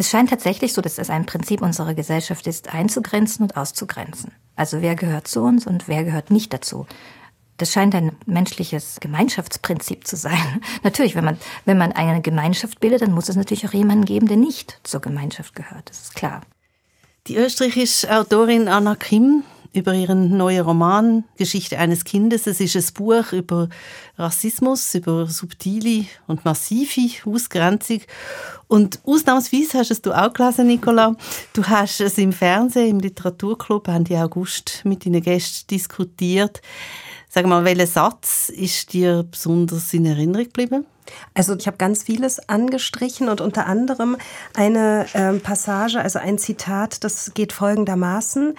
Es scheint tatsächlich so, dass es ein Prinzip unserer Gesellschaft ist, einzugrenzen und auszugrenzen. Also wer gehört zu uns und wer gehört nicht dazu. Das scheint ein menschliches Gemeinschaftsprinzip zu sein. Natürlich, wenn man, wenn man eine Gemeinschaft bildet, dann muss es natürlich auch jemanden geben, der nicht zur Gemeinschaft gehört. Das ist klar. Die österreichische Autorin Anna Kim über ihren neuen Roman Geschichte eines Kindes. Es ist ein Buch über Rassismus, über subtile und massive Ausgrenzung. Und ausnahmsweise hast du auch gelesen, Nicola. Du hast es im Fernsehen, im Literaturclub, Ende August mit deinen Gästen diskutiert. Sag mal, welcher Satz ist dir besonders in Erinnerung geblieben? Also ich habe ganz vieles angestrichen und unter anderem eine äh, Passage, also ein Zitat, das geht folgendermaßen.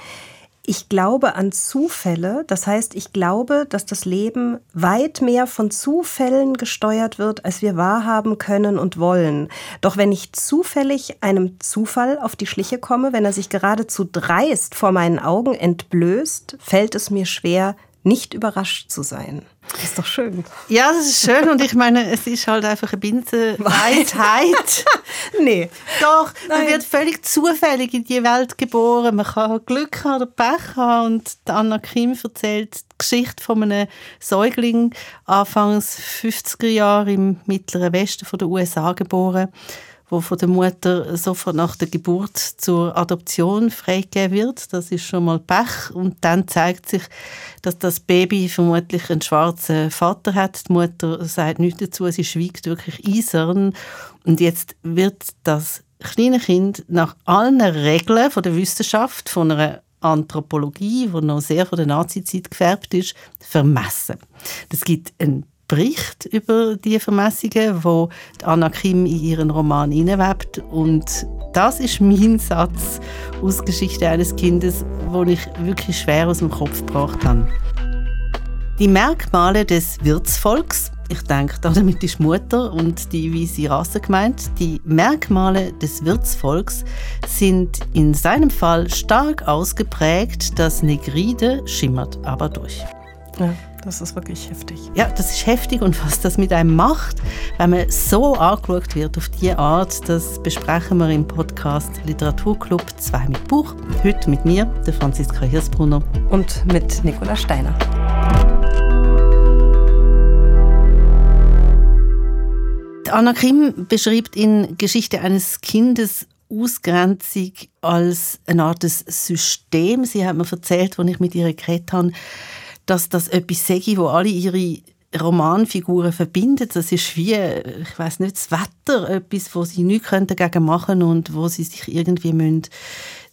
Ich glaube an Zufälle, das heißt, ich glaube, dass das Leben weit mehr von Zufällen gesteuert wird, als wir wahrhaben können und wollen. Doch wenn ich zufällig einem Zufall auf die Schliche komme, wenn er sich geradezu dreist vor meinen Augen entblößt, fällt es mir schwer, nicht überrascht zu sein. Das ist doch schön. Ja, das ist schön und ich meine, es ist halt einfach eine Binsenweisheit. nee. Doch, Nein. man wird völlig zufällig in die Welt geboren. Man kann Glück haben oder Pech haben und Anna Kim erzählt die Geschichte von einem Säugling Anfangs 50er Jahre im mittleren Westen von den USA geboren wo von der Mutter sofort nach der Geburt zur Adoption freigegeben wird. Das ist schon mal Pech. Und dann zeigt sich, dass das Baby vermutlich einen schwarzen Vater hat. Die Mutter sagt nichts dazu, sie schwiegt wirklich eisern. Und jetzt wird das kleine Kind nach allen Regeln von der Wissenschaft, von einer Anthropologie, die noch sehr von der Nazizeit gefärbt ist, vermessen. Es gibt einen Bericht über die Vermessungen, wo Anna Kim in ihren Roman hineinwebt. Und das ist mein Satz aus Geschichte eines Kindes, wo ich wirklich schwer aus dem Kopf gebracht habe. Die Merkmale des Wirtsvolks, ich denke, damit ist Mutter und die weiße Rasse gemeint, die Merkmale des Wirtsvolks sind in seinem Fall stark ausgeprägt, das Negride schimmert aber durch. Ja. Das ist wirklich heftig. Ja, das ist heftig und was das mit einem macht, wenn man so angeschaut wird auf diese Art, das besprechen wir im Podcast Literaturclub 2 mit Buch. Heute mit mir, der Franziska Hirsbrunner. Und mit Nicola Steiner. Anna Kim beschreibt in Geschichte eines Kindes Ausgrenzung als eine Art System. Sie hat mir erzählt, als ich mit ihr geredet habe, dass das etwas sei, wo alle ihre Romanfiguren verbindet. Das ist wie, ich weiß nicht, das Wetter, etwas, wo sie nichts dagegen machen können und wo sie sich irgendwie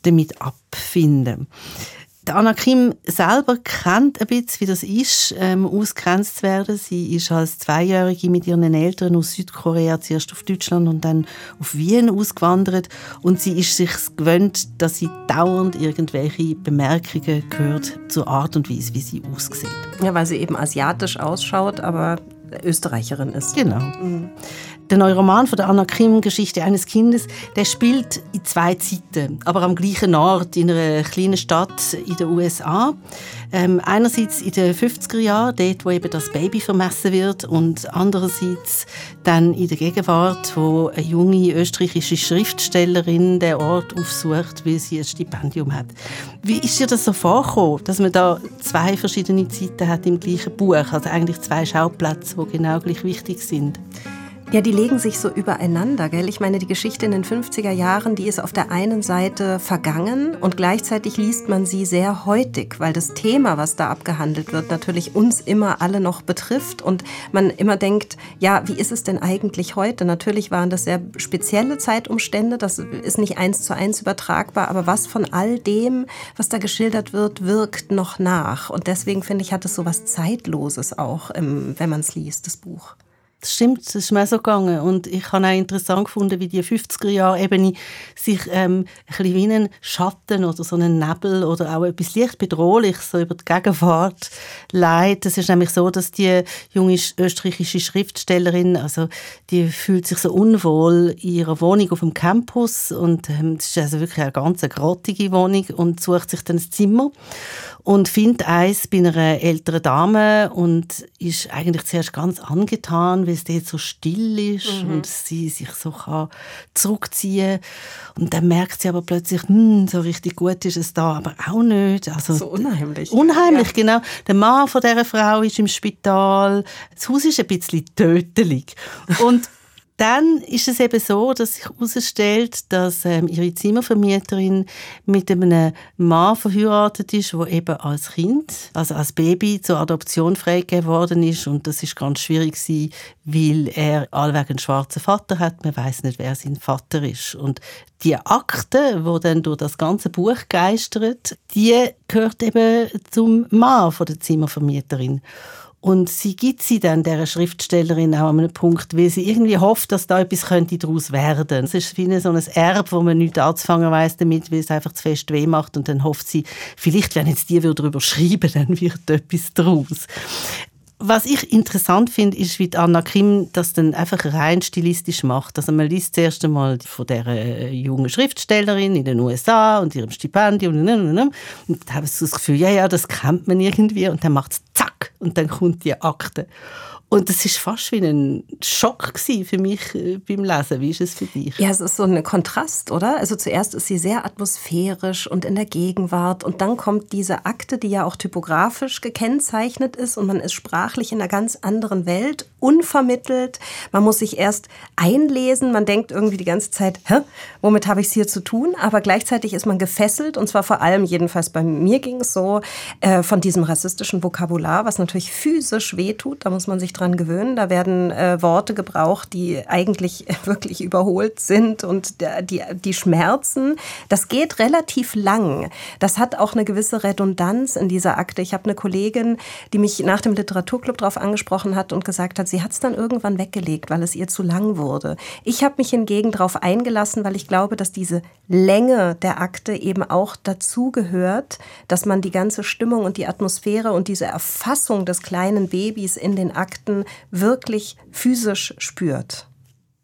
damit abfinden müssen. Anna Kim selber kennt ein bisschen, wie das ist, ähm, ausgrenzt zu werden. Sie ist als Zweijährige mit ihren Eltern aus Südkorea zuerst auf Deutschland und dann auf Wien ausgewandert. Und sie ist sich gewöhnt, dass sie dauernd irgendwelche Bemerkungen hört zur Art und Weise, wie sie aussieht. Ja, weil sie eben asiatisch ausschaut, aber Österreicherin ist. Genau. Mhm. Der neue Roman von der Anna Kim, Geschichte eines Kindes, der spielt in zwei Zeiten, aber am gleichen Ort, in einer kleinen Stadt in den USA. Ähm, einerseits in den 50er Jahren, dort, wo eben das Baby vermessen wird, und andererseits dann in der Gegenwart, wo eine junge österreichische Schriftstellerin den Ort aufsucht, weil sie ein Stipendium hat. Wie ist dir das so vorgekommen, dass man da zwei verschiedene Zeiten hat im gleichen Buch, also eigentlich zwei Schauplätze, die genau gleich wichtig sind? Ja, die legen sich so übereinander, gell? Ich meine, die Geschichte in den 50er Jahren, die ist auf der einen Seite vergangen und gleichzeitig liest man sie sehr heutig, weil das Thema, was da abgehandelt wird, natürlich uns immer alle noch betrifft und man immer denkt, ja, wie ist es denn eigentlich heute? Natürlich waren das sehr spezielle Zeitumstände, das ist nicht eins zu eins übertragbar, aber was von all dem, was da geschildert wird, wirkt noch nach und deswegen finde ich, hat es so was Zeitloses auch, wenn man es liest, das Buch. Das stimmt, das ist mir so gegangen. Und ich habe auch interessant gefunden, wie die 50er-Jahre-Ebene sich ähm, ein bisschen wie ein Schatten oder so einen Nebel oder auch etwas leicht Bedrohliches so über die Gegenwart leitet. Es ist nämlich so, dass die junge österreichische Schriftstellerin, also die fühlt sich so unwohl in ihrer Wohnung auf dem Campus und ähm, das ist also wirklich eine ganz grottige Wohnung und sucht sich dann ein Zimmer und findet eins bei einer älteren Dame und ist eigentlich zuerst ganz angetan, weil es dort so still ist mhm. und sie sich so kann zurückziehen Und dann merkt sie aber plötzlich, hm, so richtig gut ist es da, aber auch nicht. Also, so unheimlich. Unheimlich, ja. genau. Der Mann von dieser Frau ist im Spital. Das Haus ist ein bisschen tödlich. Und dann ist es eben so, dass sich herausstellt, dass ähm, ihre Zimmervermieterin mit einem Mann verheiratet ist, der eben als Kind, also als Baby zur Adoption freigegeben worden ist und das ist ganz schwierig gewesen, weil er allweg einen schwarzen Vater hat. Man weiß nicht, wer sein Vater ist und die Akte, wo dann durch das ganze Buch geistert, die gehört eben zum Mann von der Zimmervermieterin. Und sie gibt sie dann der Schriftstellerin auch an einem Punkt, weil sie irgendwie hofft, dass da etwas könnte daraus werden. Es ist wie so ein Erb, wo man nichts anzufangen weiß damit, weil es einfach zu fest weh macht. Und dann hofft sie, vielleicht, wenn jetzt die darüber schreiben, dann wird etwas daraus. Was ich interessant finde, ist, wie Anna Kim das dann einfach rein stilistisch macht. Also man liest zuerst einmal von der äh, jungen Schriftstellerin in den USA und ihrem Stipendium und dann habe ich so das Gefühl, ja, ja, das kennt man irgendwie und dann macht es zack und dann kommt die Akte. Und das ist fast wie ein Schock für mich äh, beim Lesen. Wie ist es für dich? Ja, es ist so ein Kontrast, oder? Also zuerst ist sie sehr atmosphärisch und in der Gegenwart und dann kommt diese Akte, die ja auch typografisch gekennzeichnet ist und man ist sprachlich in einer ganz anderen Welt, unvermittelt. Man muss sich erst einlesen, man denkt irgendwie die ganze Zeit, hä, womit habe ich es hier zu tun? Aber gleichzeitig ist man gefesselt und zwar vor allem, jedenfalls bei mir ging es so, äh, von diesem rassistischen Vokabular, was natürlich physisch wehtut, da muss man sich dran gewöhnen. Da werden äh, Worte gebraucht, die eigentlich wirklich überholt sind und die, die schmerzen. Das geht relativ lang. Das hat auch eine gewisse Redundanz in dieser Akte. Ich habe eine Kollegin, die mich nach dem Literaturclub darauf angesprochen hat und gesagt hat, sie hat es dann irgendwann weggelegt, weil es ihr zu lang wurde. Ich habe mich hingegen darauf eingelassen, weil ich glaube, dass diese Länge der Akte eben auch dazu gehört, dass man die ganze Stimmung und die Atmosphäre und diese Erfassung des kleinen Babys in den Akten wirklich physisch spürt.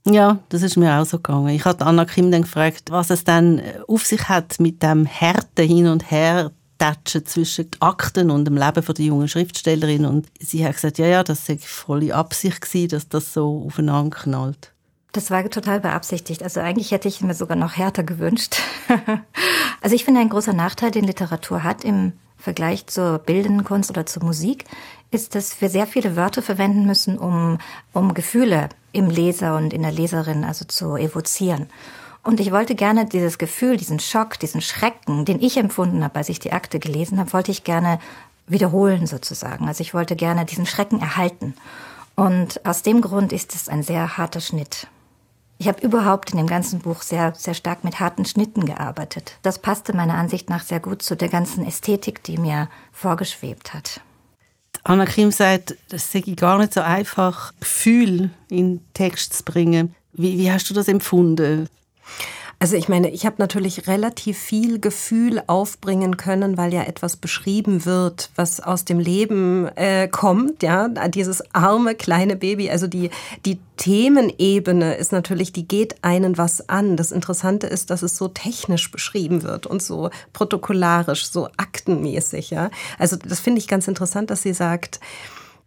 Ja, das ist mir auch so gegangen. Ich hatte Anna Kim dann gefragt, was es dann auf sich hat mit dem Härten hin und her Tatschen zwischen Akten und dem Leben der jungen Schriftstellerin. Und sie hat gesagt, ja, ja, das sei volle Absicht gewesen, dass das so aufeinander knallt. Das war total beabsichtigt. Also eigentlich hätte ich mir sogar noch härter gewünscht. also ich finde, ein großer Nachteil, den Literatur hat im Vergleich zur bildenden Kunst oder zur Musik, ist, dass wir sehr viele Wörter verwenden müssen, um, um Gefühle im Leser und in der Leserin also zu evozieren. Und ich wollte gerne dieses Gefühl, diesen Schock, diesen Schrecken, den ich empfunden habe, als ich die Akte gelesen habe, wollte ich gerne wiederholen sozusagen. Also ich wollte gerne diesen Schrecken erhalten. Und aus dem Grund ist es ein sehr harter Schnitt. Ich habe überhaupt in dem ganzen Buch sehr, sehr stark mit harten Schnitten gearbeitet. Das passte meiner Ansicht nach sehr gut zu der ganzen Ästhetik, die mir vorgeschwebt hat. Anna Kim sagt, das sei gar nicht so einfach, Gefühl in Text zu bringen. Wie, wie hast du das empfunden? Also ich meine, ich habe natürlich relativ viel Gefühl aufbringen können, weil ja etwas beschrieben wird, was aus dem Leben äh, kommt, ja, dieses arme kleine Baby. Also die die Themenebene ist natürlich, die geht einen was an. Das Interessante ist, dass es so technisch beschrieben wird und so protokollarisch, so aktenmäßig, ja. Also das finde ich ganz interessant, dass sie sagt,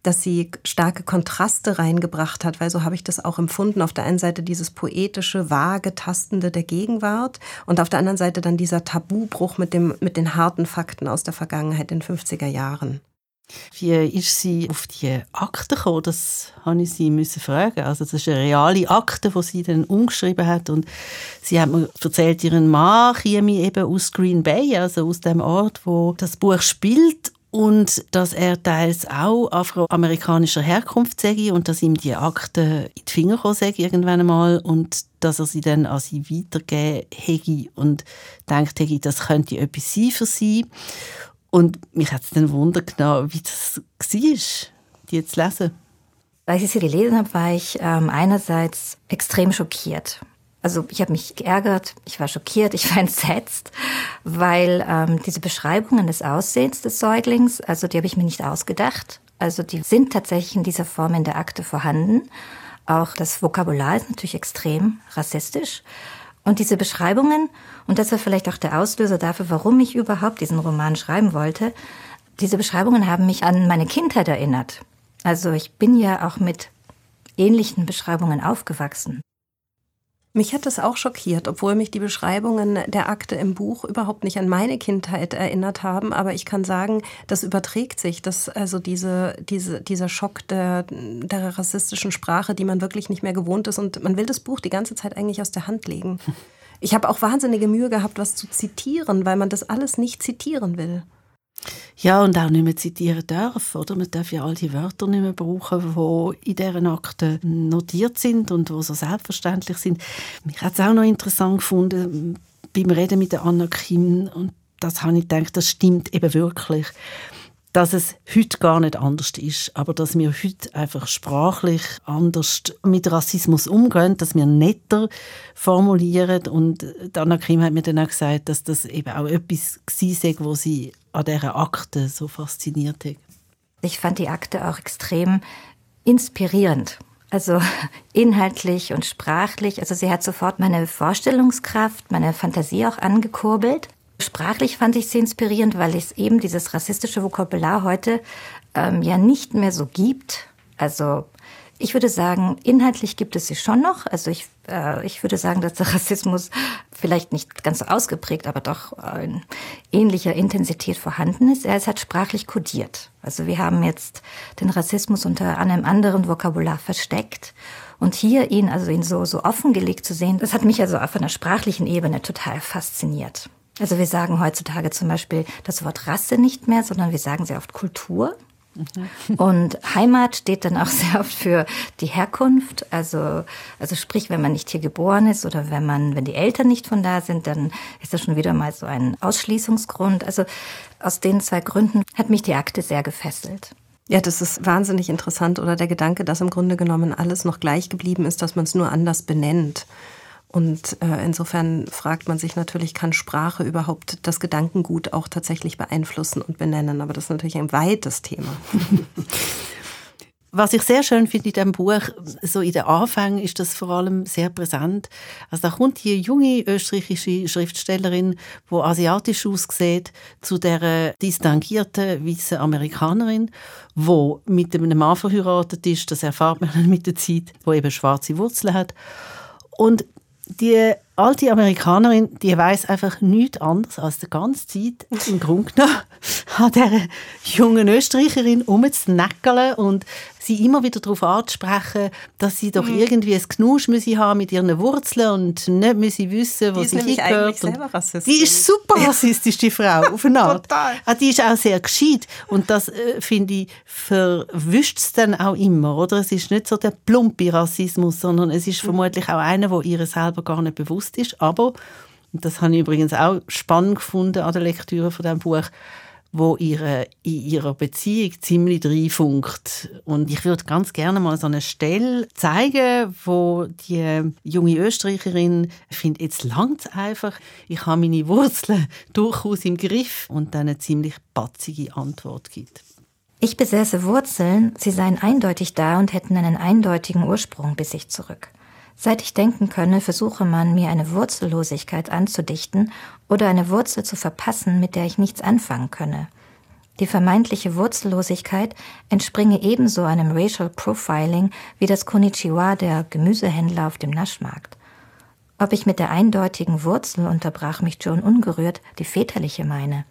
dass sie starke Kontraste reingebracht hat, weil so habe ich das auch empfunden. Auf der einen Seite dieses poetische, vage, tastende der Gegenwart und auf der anderen Seite dann dieser Tabubruch mit, dem, mit den harten Fakten aus der Vergangenheit in den 50er Jahren. Wie ist sie auf die Akte gekommen? Das habe ich sie müssen fragen. Also das ist eine reale Akte, die sie dann umgeschrieben hat und sie hat mir erzählt, ihren Mann käme eben aus Green Bay, also aus dem Ort, wo das Buch spielt und dass er teils auch afroamerikanischer Herkunft sei und dass ihm die Akten in die Finger gekommen sei irgendwann einmal und dass er sie dann an sie weitergeben hätte und denkt hätte, das könnte etwas sein für sie. Und mich hat es dann Wunder genommen, wie das war, die zu lesen. Als ich sie gelesen habe, war ich ähm, einerseits extrem schockiert. Also ich habe mich geärgert, ich war schockiert, ich war entsetzt, weil ähm, diese Beschreibungen des Aussehens des Säuglings, also die habe ich mir nicht ausgedacht. Also die sind tatsächlich in dieser Form in der Akte vorhanden. Auch das Vokabular ist natürlich extrem rassistisch. Und diese Beschreibungen, und das war vielleicht auch der Auslöser dafür, warum ich überhaupt diesen Roman schreiben wollte, diese Beschreibungen haben mich an meine Kindheit erinnert. Also ich bin ja auch mit ähnlichen Beschreibungen aufgewachsen. Mich hat das auch schockiert, obwohl mich die Beschreibungen der Akte im Buch überhaupt nicht an meine Kindheit erinnert haben. Aber ich kann sagen, das überträgt sich, dass also diese, diese, dieser Schock der, der rassistischen Sprache, die man wirklich nicht mehr gewohnt ist. Und man will das Buch die ganze Zeit eigentlich aus der Hand legen. Ich habe auch wahnsinnige Mühe gehabt, was zu zitieren, weil man das alles nicht zitieren will. Ja, und auch nicht mehr zitieren darf. Oder? Man darf ja all die Wörter nicht mehr brauchen, die in diesen Akten notiert sind und die so selbstverständlich sind. Mich hat es auch noch interessant gefunden, beim Reden mit der Anna Kim, und das habe ich gedacht, das stimmt eben wirklich dass es heute gar nicht anders ist, aber dass wir heute einfach sprachlich anders mit Rassismus umgehen, dass wir netter formulieren und Anna Krim hat mir dann auch gesagt, dass das eben auch etwas war, was sie an dieser Akte so fasziniert hat. Ich fand die Akte auch extrem inspirierend. Also inhaltlich und sprachlich. Also sie hat sofort meine Vorstellungskraft, meine Fantasie auch angekurbelt. Sprachlich fand ich sie inspirierend, weil es eben dieses rassistische Vokabular heute ähm, ja nicht mehr so gibt. Also ich würde sagen, inhaltlich gibt es sie schon noch. Also ich, äh, ich würde sagen, dass der Rassismus vielleicht nicht ganz ausgeprägt, aber doch in ähnlicher Intensität vorhanden ist. Er ist halt sprachlich kodiert. Also wir haben jetzt den Rassismus unter einem anderen Vokabular versteckt. Und hier ihn, also ihn so, so offengelegt zu sehen, das hat mich also auf einer sprachlichen Ebene total fasziniert. Also wir sagen heutzutage zum Beispiel das Wort Rasse nicht mehr, sondern wir sagen sehr oft Kultur. Mhm. Und Heimat steht dann auch sehr oft für die Herkunft. Also, also sprich, wenn man nicht hier geboren ist oder wenn man, wenn die Eltern nicht von da sind, dann ist das schon wieder mal so ein Ausschließungsgrund. Also aus den zwei Gründen hat mich die Akte sehr gefesselt. Ja, das ist wahnsinnig interessant. Oder der Gedanke, dass im Grunde genommen alles noch gleich geblieben ist, dass man es nur anders benennt. Und äh, insofern fragt man sich natürlich, kann Sprache überhaupt das Gedankengut auch tatsächlich beeinflussen und benennen? Aber das ist natürlich ein weites Thema. Was ich sehr schön finde in diesem Buch, so in den Anfängen ist das vor allem sehr präsent. Also da kommt die junge österreichische Schriftstellerin, die asiatisch aussieht, zu der distinguierten weißen Amerikanerin, die mit einem Mann verheiratet ist. Das erfahrt man mit der Zeit, wo eben schwarze Wurzeln hat. Und die alte Amerikanerin, die weiß einfach nichts anderes als die ganze Zeit im Grunde genommen an dieser jungen Österreicherin rumzunäckeln und sie immer wieder darauf anzusprechen, dass sie doch mhm. irgendwie ein Genusch müsse haben mit ihren Wurzeln und nicht müsse wissen, wo sie hingehört. Die ist super rassistisch, die Frau, auf eine Art. Total. Ah, die ist auch sehr gescheit und das, äh, finde ich, verwischt es dann auch immer, oder? Es ist nicht so der plumpe Rassismus, sondern es ist mhm. vermutlich auch einer, wo ihr selber gar nicht bewusst ist, aber, und das habe ich übrigens auch spannend gefunden an der Lektüre von diesem Buch, wo ihre, in ihrer Beziehung ziemlich reinfunkt. Und ich würde ganz gerne mal so eine Stelle zeigen, wo die junge Österreicherin findet, jetzt langt es einfach, ich habe meine Wurzeln durchaus im Griff und dann eine ziemlich batzige Antwort gibt. Ich besäße Wurzeln, sie seien eindeutig da und hätten einen eindeutigen Ursprung bis ich zurück. Seit ich denken könne, versuche man, mir eine Wurzellosigkeit anzudichten oder eine Wurzel zu verpassen, mit der ich nichts anfangen könne. Die vermeintliche Wurzellosigkeit entspringe ebenso einem Racial Profiling wie das Konnichiwa der Gemüsehändler auf dem Naschmarkt. Ob ich mit der eindeutigen Wurzel, unterbrach mich Joan ungerührt, die väterliche meine.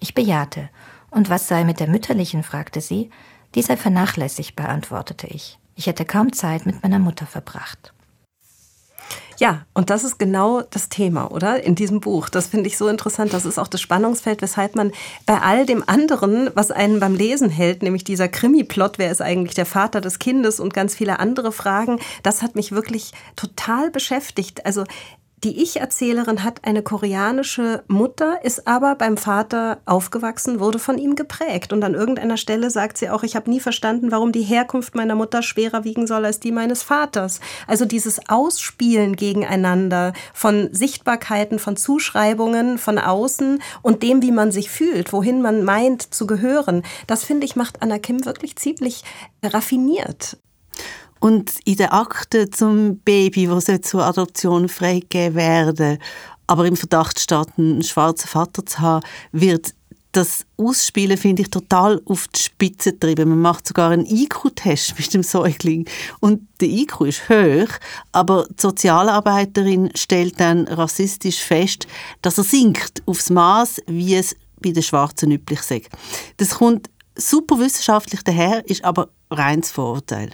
Ich bejahte. Und was sei mit der mütterlichen? fragte sie. Die sei vernachlässigbar, antwortete ich. Ich hätte kaum Zeit mit meiner Mutter verbracht. Ja, und das ist genau das Thema, oder? In diesem Buch. Das finde ich so interessant. Das ist auch das Spannungsfeld, weshalb man bei all dem anderen, was einen beim Lesen hält, nämlich dieser Krimi-Plot, wer ist eigentlich der Vater des Kindes und ganz viele andere Fragen, das hat mich wirklich total beschäftigt. Also die Ich-Erzählerin hat eine koreanische Mutter, ist aber beim Vater aufgewachsen, wurde von ihm geprägt. Und an irgendeiner Stelle sagt sie auch, ich habe nie verstanden, warum die Herkunft meiner Mutter schwerer wiegen soll als die meines Vaters. Also dieses Ausspielen gegeneinander von Sichtbarkeiten, von Zuschreibungen von außen und dem, wie man sich fühlt, wohin man meint zu gehören, das finde ich macht Anna Kim wirklich ziemlich raffiniert. Und in der Akte zum Baby, wo zur Adoption freigegeben werden aber im Verdacht steht, einen schwarzen Vater zu haben, wird das Ausspielen finde ich total auf die Spitze getrieben. Man macht sogar einen IQ-Test mit dem Säugling und der IQ ist hoch, aber die Sozialarbeiterin stellt dann rassistisch fest, dass er sinkt aufs Maß, wie es bei den Schwarzen üblich ist. Das kommt super wissenschaftlich daher, ist aber reines Vorurteil.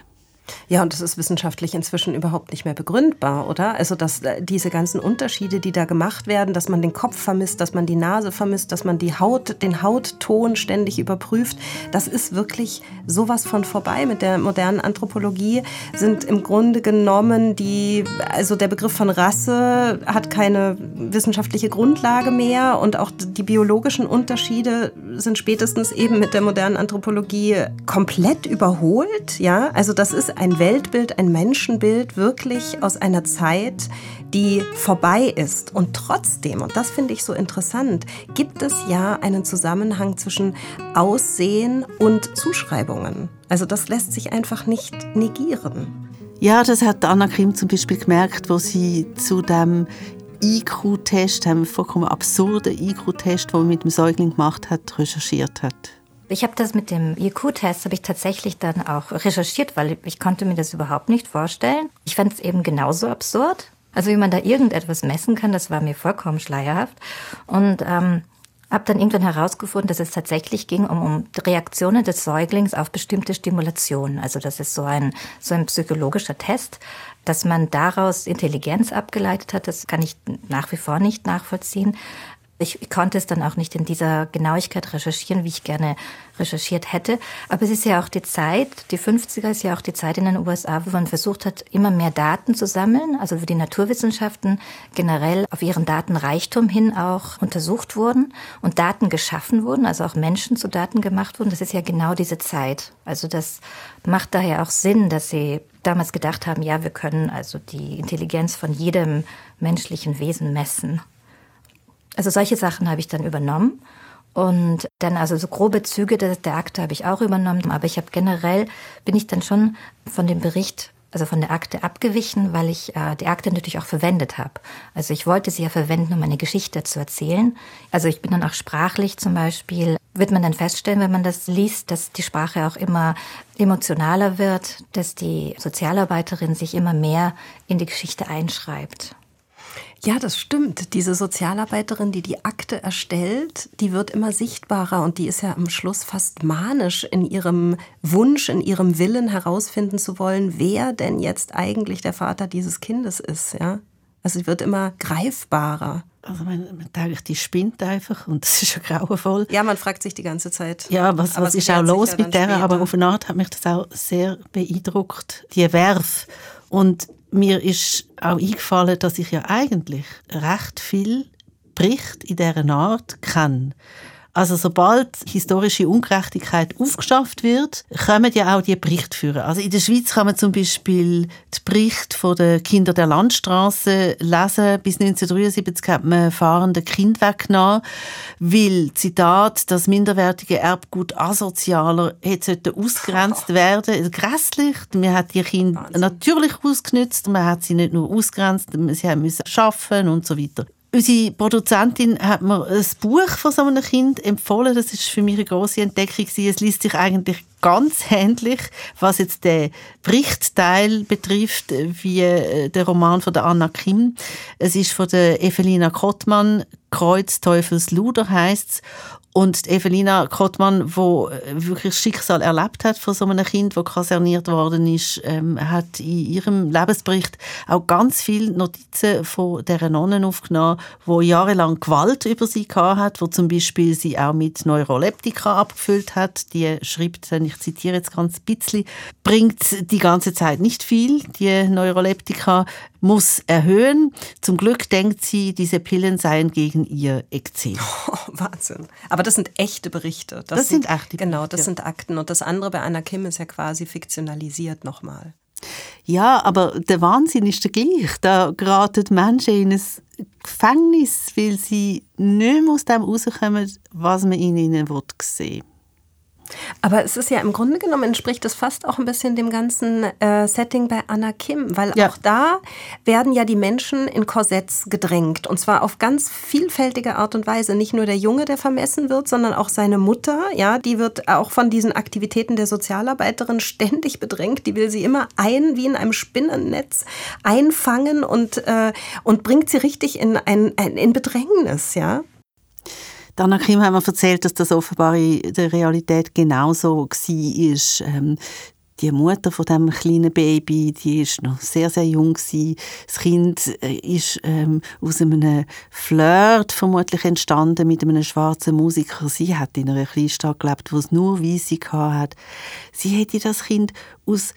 Ja, und das ist wissenschaftlich inzwischen überhaupt nicht mehr begründbar, oder? Also, dass äh, diese ganzen Unterschiede, die da gemacht werden, dass man den Kopf vermisst, dass man die Nase vermisst, dass man die Haut, den Hautton ständig überprüft, das ist wirklich sowas von vorbei. Mit der modernen Anthropologie sind im Grunde genommen die, also der Begriff von Rasse hat keine wissenschaftliche Grundlage mehr und auch die biologischen Unterschiede sind spätestens eben mit der modernen Anthropologie komplett überholt, ja? Also, das ist ein Weltbild, ein Menschenbild wirklich aus einer Zeit, die vorbei ist. Und trotzdem, und das finde ich so interessant, gibt es ja einen Zusammenhang zwischen Aussehen und Zuschreibungen. Also das lässt sich einfach nicht negieren. Ja, das hat Anna Krim zum Beispiel gemerkt, wo sie zu dem IQ-Test, einem vollkommen absurden IQ-Test, den man mit dem Säugling gemacht hat, recherchiert hat. Ich habe das mit dem IQ-Test habe ich tatsächlich dann auch recherchiert, weil ich konnte mir das überhaupt nicht vorstellen. Ich fand es eben genauso absurd. Also wie man da irgendetwas messen kann, das war mir vollkommen schleierhaft. Und ähm, habe dann irgendwann herausgefunden, dass es tatsächlich ging um, um Reaktionen des Säuglings auf bestimmte Stimulationen. Also das ist so ein, so ein psychologischer Test, dass man daraus Intelligenz abgeleitet hat. Das kann ich nach wie vor nicht nachvollziehen. Ich konnte es dann auch nicht in dieser Genauigkeit recherchieren, wie ich gerne recherchiert hätte. Aber es ist ja auch die Zeit, die 50er ist ja auch die Zeit in den USA, wo man versucht hat, immer mehr Daten zu sammeln, also wo die Naturwissenschaften generell auf ihren Datenreichtum hin auch untersucht wurden und Daten geschaffen wurden, also auch Menschen zu Daten gemacht wurden. Das ist ja genau diese Zeit. Also das macht daher auch Sinn, dass sie damals gedacht haben, ja, wir können also die Intelligenz von jedem menschlichen Wesen messen. Also solche Sachen habe ich dann übernommen. Und dann also so grobe Züge der, der Akte habe ich auch übernommen. Aber ich habe generell, bin ich dann schon von dem Bericht, also von der Akte abgewichen, weil ich äh, die Akte natürlich auch verwendet habe. Also ich wollte sie ja verwenden, um eine Geschichte zu erzählen. Also ich bin dann auch sprachlich zum Beispiel, wird man dann feststellen, wenn man das liest, dass die Sprache auch immer emotionaler wird, dass die Sozialarbeiterin sich immer mehr in die Geschichte einschreibt. Ja, das stimmt. Diese Sozialarbeiterin, die die Akte erstellt, die wird immer sichtbarer und die ist ja am Schluss fast manisch in ihrem Wunsch, in ihrem Willen herausfinden zu wollen, wer denn jetzt eigentlich der Vater dieses Kindes ist. Ja? Also sie wird immer greifbarer. Also man, man denkt, die spinnt einfach und das ist ja grauenvoll. Ja, man fragt sich die ganze Zeit. Ja, was, was ist auch los mit der? Aber auf eine Art hat mich das auch sehr beeindruckt, die Werf. Und mir ist auch eingefallen, dass ich ja eigentlich recht viel Bericht in dieser Art kenne. Also sobald historische Ungerechtigkeit aufgeschafft wird, kommen ja auch die Berichte führen. Also in der Schweiz kann man zum Beispiel die Berichte von den Kindern der Landstraße lesen. Bis 1973 hat man fahrende Kind weggenommen, weil, Zitat, das minderwertige Erbgut asozialer hätte ausgegrenzt werden. Grässlich. Man hat die Kinder natürlich ausgenutzt. Man hat sie nicht nur ausgrenzt, sie müssen schaffen und so weiter. Unsere Produzentin hat mir ein Buch von so einem Kind empfohlen. Das ist für mich eine große Entdeckung. Es liest sich eigentlich ganz ähnlich, was jetzt den Berichtsteil betrifft, wie äh, der Roman von der Anna Kim. Es ist von der Evelina Kottmann, Kreuz Teufels Luder heißt's. Und Evelina Kottmann, wo äh, wirklich Schicksal erlebt hat von so einem Kind, wo kaserniert worden ist, ähm, hat in ihrem Lebensbericht auch ganz viele Notizen von der Nonnen aufgenommen, wo jahrelang Gewalt über sie gehabt hat, wo zum Beispiel sie auch mit Neuroleptika abgefüllt hat. Die schreibt, ich zitiere jetzt ganz ein bisschen, bringt die ganze Zeit nicht viel. Die Neuroleptika muss erhöhen. Zum Glück denkt sie, diese Pillen seien gegen ihr Ekzem. Oh, Wahnsinn. Aber das sind echte Berichte. Das, das sind, sind echte Genau, das sind Akten. Und das andere bei Anna Kim ist ja quasi fiktionalisiert nochmal. Ja, aber der Wahnsinn ist der gleich. Da geraten Menschen in ein Gefängnis, weil sie nicht mehr aus dem rauskommen, was man in ihnen sehen will. Aber es ist ja im Grunde genommen entspricht es fast auch ein bisschen dem ganzen äh, Setting bei Anna Kim, weil ja. auch da werden ja die Menschen in Korsetts gedrängt und zwar auf ganz vielfältige Art und Weise. Nicht nur der Junge, der vermessen wird, sondern auch seine Mutter, ja, die wird auch von diesen Aktivitäten der Sozialarbeiterin ständig bedrängt. Die will sie immer ein, wie in einem Spinnennetz, einfangen und, äh, und bringt sie richtig in, ein, in Bedrängnis, ja. Anna Kim hat mir erzählt, dass das offenbar in der Realität genauso war. Ähm, die Mutter von dem kleinen Baby, die ist noch sehr sehr jung gewesen. Das Kind äh, ist ähm, aus einem Flirt vermutlich entstanden mit einem schwarzen Musiker. Sie hat in einer Kleinstadt gelebt, wo es nur Weisse hat. Sie hätte das Kind aus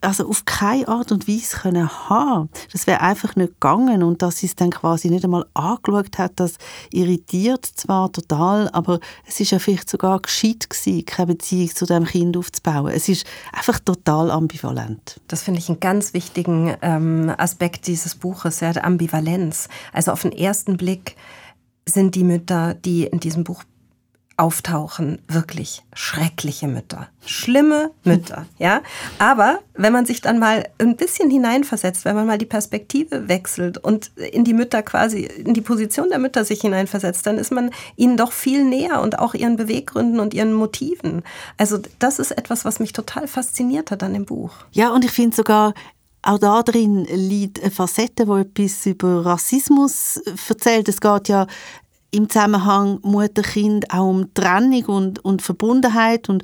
also auf keine Art und Weise können haben. Das wäre einfach nicht gegangen und dass sie es dann quasi nicht einmal angeschaut hat, das irritiert zwar total, aber es ist ja vielleicht sogar gescheit gewesen, keine Beziehung zu dem Kind aufzubauen. Es ist einfach total ambivalent. Das finde ich einen ganz wichtigen ähm, Aspekt dieses Buches, ja, der Ambivalenz. Also auf den ersten Blick sind die Mütter, die in diesem Buch auftauchen wirklich schreckliche Mütter, schlimme Mütter, ja. Aber wenn man sich dann mal ein bisschen hineinversetzt, wenn man mal die Perspektive wechselt und in die Mütter quasi, in die Position der Mütter sich hineinversetzt, dann ist man ihnen doch viel näher und auch ihren Beweggründen und ihren Motiven. Also das ist etwas, was mich total fasziniert hat an dem Buch. Ja, und ich finde sogar, auch da drin liegt eine Facette, die etwas über Rassismus erzählt. Es geht ja im Zusammenhang Mutter-Kind auch um Trennung und, und Verbundenheit und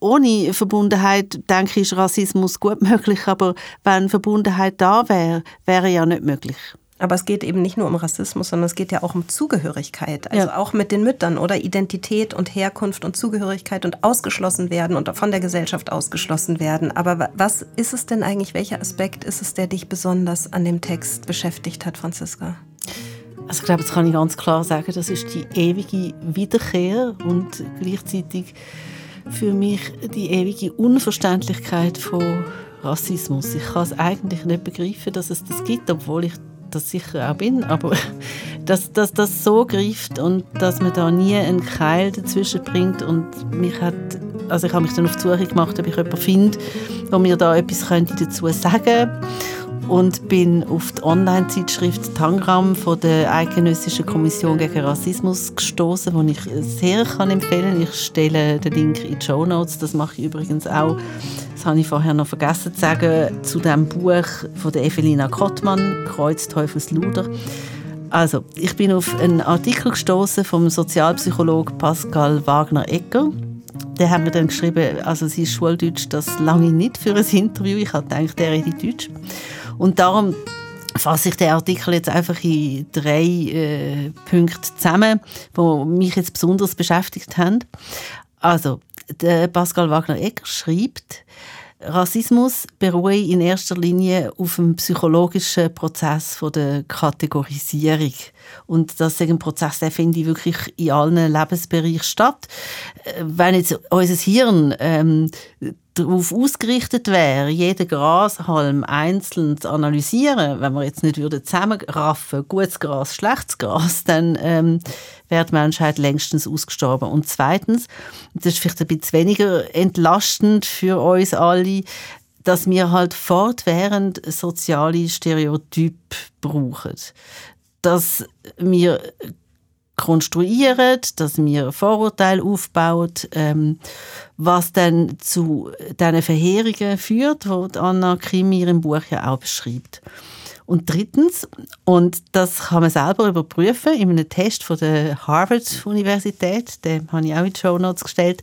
ohne Verbundenheit, denke ich, ist Rassismus gut möglich, aber wenn Verbundenheit da wäre, wäre ja nicht möglich. Aber es geht eben nicht nur um Rassismus, sondern es geht ja auch um Zugehörigkeit. Also ja. auch mit den Müttern oder Identität und Herkunft und Zugehörigkeit und ausgeschlossen werden und von der Gesellschaft ausgeschlossen werden. Aber was ist es denn eigentlich, welcher Aspekt ist es, der dich besonders an dem Text beschäftigt hat, Franziska? Also ich glaube, das kann ich ganz klar sagen, das ist die ewige Wiederkehr und gleichzeitig für mich die ewige Unverständlichkeit von Rassismus. Ich kann es eigentlich nicht begreifen, dass es das gibt, obwohl ich das sicher auch bin, aber dass, dass das so greift und dass man da nie einen Keil dazwischen bringt und mich hat, also ich habe mich dann auf die Suche gemacht, ob ich jemanden finde, der mir da etwas könnte dazu sagen könnte und bin auf die Online-Zeitschrift Tangram von der Eidgenössischen Kommission gegen Rassismus gestoßen, die ich sehr kann empfehlen. Ich stelle den Link in die Show Notes. Das mache ich übrigens auch. Das habe ich vorher noch vergessen zu sagen zu dem Buch von der Evelina Kottmann, Kreuz Teufelsluder. Also, ich bin auf einen Artikel gestoßen vom Sozialpsychologen Pascal Wagner-Ecker. Der hat mir dann geschrieben, also sie ist Schuldeutsch, das lange nicht für ein Interview. Ich habe gedacht, der redet Deutsch. Und darum fasse ich den Artikel jetzt einfach in drei äh, Punkte zusammen, die mich jetzt besonders beschäftigt haben. Also, der Pascal Wagner-Ecker schreibt, Rassismus beruhe in erster Linie auf dem psychologischen Prozess von der Kategorisierung. Und das ist ein Prozess, der finde ich wirklich in allen Lebensbereichen statt. Äh, wenn jetzt unser Hirn ähm, darauf ausgerichtet wäre, jeden Grashalm einzeln zu analysieren, wenn wir jetzt nicht würden zusammenraffen, gutes Gras, schlechtes Gras, dann ähm, wäre die Menschheit längstens ausgestorben. Und zweitens, das ist vielleicht ein bisschen weniger entlastend für uns alle, dass wir halt fortwährend soziale Stereotype brauchen. Dass wir konstruieren, dass wir Vorurteile aufbauen, ähm, was dann zu diesen Verheerungen führt, die Anna Kim in ihrem Buch ja auch beschreibt. Und drittens, und das kann man selber überprüfen in einem Test von der Harvard-Universität, den habe ich auch in die Show Notes gestellt,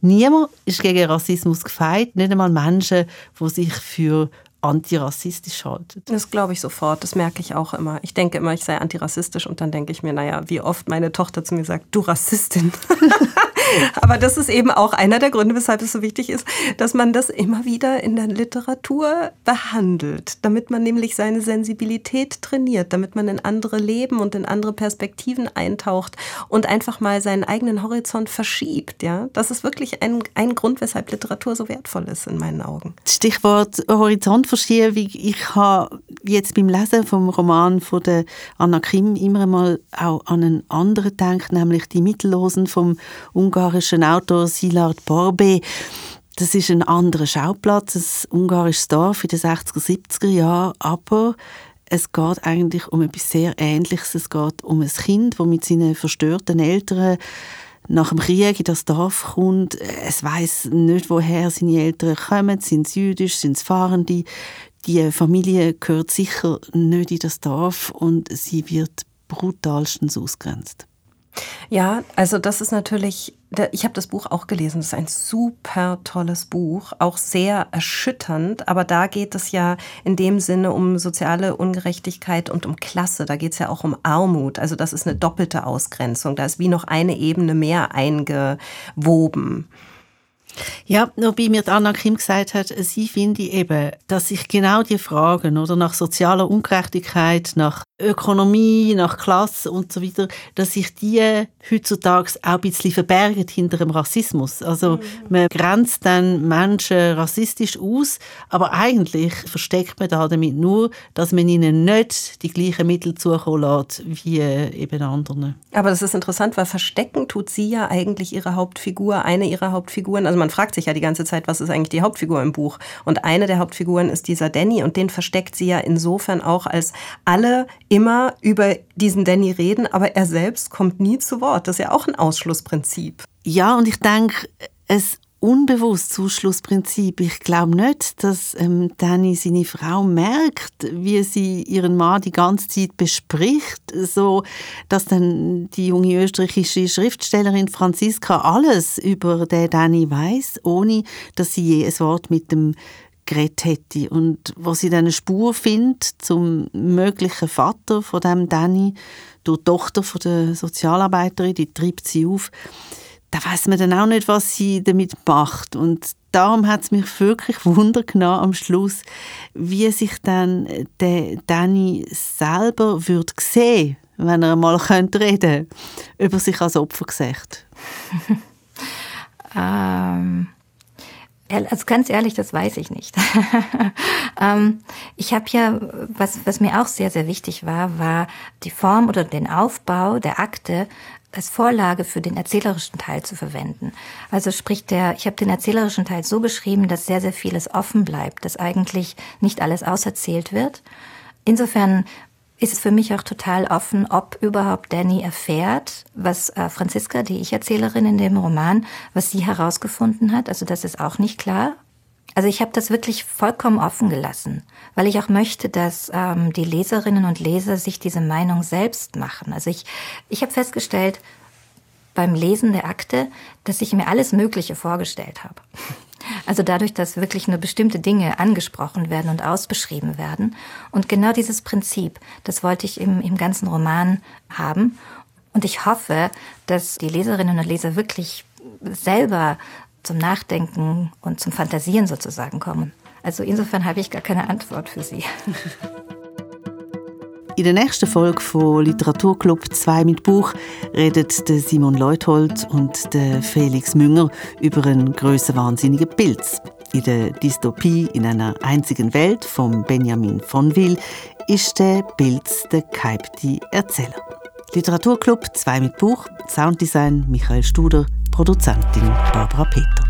niemand ist gegen Rassismus gefeit, nicht einmal Menschen, die sich für antirassistisch haltet. Das glaube ich sofort, das merke ich auch immer. Ich denke immer, ich sei antirassistisch und dann denke ich mir, naja, wie oft meine Tochter zu mir sagt, du Rassistin. Aber das ist eben auch einer der Gründe, weshalb es so wichtig ist, dass man das immer wieder in der Literatur behandelt, damit man nämlich seine Sensibilität trainiert, damit man in andere Leben und in andere Perspektiven eintaucht und einfach mal seinen eigenen Horizont verschiebt. Ja? Das ist wirklich ein, ein Grund, weshalb Literatur so wertvoll ist in meinen Augen. Stichwort Horizontverschiebung. Ich habe jetzt beim Lesen vom Roman von der Anna Kim immer mal auch an einen anderen gedacht, nämlich die Mittellosen vom Ungarn ungarischen Autor Szilard Borbe. Das ist ein anderer Schauplatz, ein ungarisches Dorf in den 60er, 70er Jahren, aber es geht eigentlich um etwas sehr Ähnliches. Es geht um ein Kind, das mit seinen verstörten Eltern nach dem Krieg in das Dorf kommt. Es weiß nicht, woher seine Eltern kommen. Sind sie jüdisch, sind es Fahrende? Die Familie gehört sicher nicht in das Dorf und sie wird brutalstens ausgrenzt. Ja, also das ist natürlich, ich habe das Buch auch gelesen, das ist ein super tolles Buch, auch sehr erschütternd, aber da geht es ja in dem Sinne um soziale Ungerechtigkeit und um Klasse, da geht es ja auch um Armut, also das ist eine doppelte Ausgrenzung, da ist wie noch eine Ebene mehr eingewoben. Ja, wobei mir Anna Kim gesagt hat, sie finde eben, dass sich genau die Fragen oder nach sozialer Ungerechtigkeit, nach Ökonomie, nach Klasse und so weiter, dass sich die heutzutage auch ein bisschen verbergen hinter dem Rassismus. Also mhm. man grenzt dann Menschen rassistisch aus, aber eigentlich versteckt man da damit nur, dass man ihnen nicht die gleichen Mittel zukommen lässt wie eben anderen. Aber das ist interessant, weil verstecken tut sie ja eigentlich ihre Hauptfigur, eine ihrer Hauptfiguren. Also man fragt sich ja die ganze Zeit, was ist eigentlich die Hauptfigur im Buch? Und eine der Hauptfiguren ist dieser Danny und den versteckt sie ja insofern auch, als alle immer über diesen Danny reden, aber er selbst kommt nie zu Wort. Das ist ja auch ein Ausschlussprinzip. Ja, und ich denke, es unbewusstes Ausschlussprinzip. Ich glaube nicht, dass ähm, Danny seine Frau merkt, wie sie ihren Mann die ganze Zeit bespricht, so dass dann die junge österreichische Schriftstellerin Franziska alles über den Danny weiß, ohne dass sie je ein Wort mit dem geredet hätte. Und wo sie dann eine Spur findet zum möglichen Vater von dem Danny, die Tochter von der Sozialarbeiterin, die treibt sie auf, da weiß man dann auch nicht, was sie damit macht. Und darum hat es mich wirklich Wunder genommen am Schluss, wie sich dann der Danny selber würde sehen, wenn er mal könnte reden, über sich als Opfer gesagt. ähm also ganz ehrlich, das weiß ich nicht. ähm, ich habe ja, was, was mir auch sehr, sehr wichtig war, war die Form oder den Aufbau der Akte als Vorlage für den erzählerischen Teil zu verwenden. Also sprich der, ich habe den erzählerischen Teil so geschrieben, dass sehr, sehr vieles offen bleibt, dass eigentlich nicht alles auserzählt wird. Insofern ist es für mich auch total offen, ob überhaupt Danny erfährt, was äh, Franziska, die Ich-Erzählerin in dem Roman, was sie herausgefunden hat. Also das ist auch nicht klar. Also ich habe das wirklich vollkommen offen gelassen, weil ich auch möchte, dass ähm, die Leserinnen und Leser sich diese Meinung selbst machen. Also ich, ich habe festgestellt beim Lesen der Akte, dass ich mir alles Mögliche vorgestellt habe. Also dadurch, dass wirklich nur bestimmte Dinge angesprochen werden und ausbeschrieben werden. Und genau dieses Prinzip, das wollte ich im, im ganzen Roman haben. Und ich hoffe, dass die Leserinnen und Leser wirklich selber zum Nachdenken und zum Fantasieren sozusagen kommen. Also insofern habe ich gar keine Antwort für Sie. In der nächsten Folge von Literaturclub 2 mit Buch redet der Simon Leuthold und Felix Münger über einen grössenwahnsinnigen Pilz. In der Dystopie in einer einzigen Welt von Benjamin von Will ist der Pilz der gehypte Erzähler. Literaturclub 2 mit Buch, Sounddesign Michael Studer, Produzentin Barbara Peter.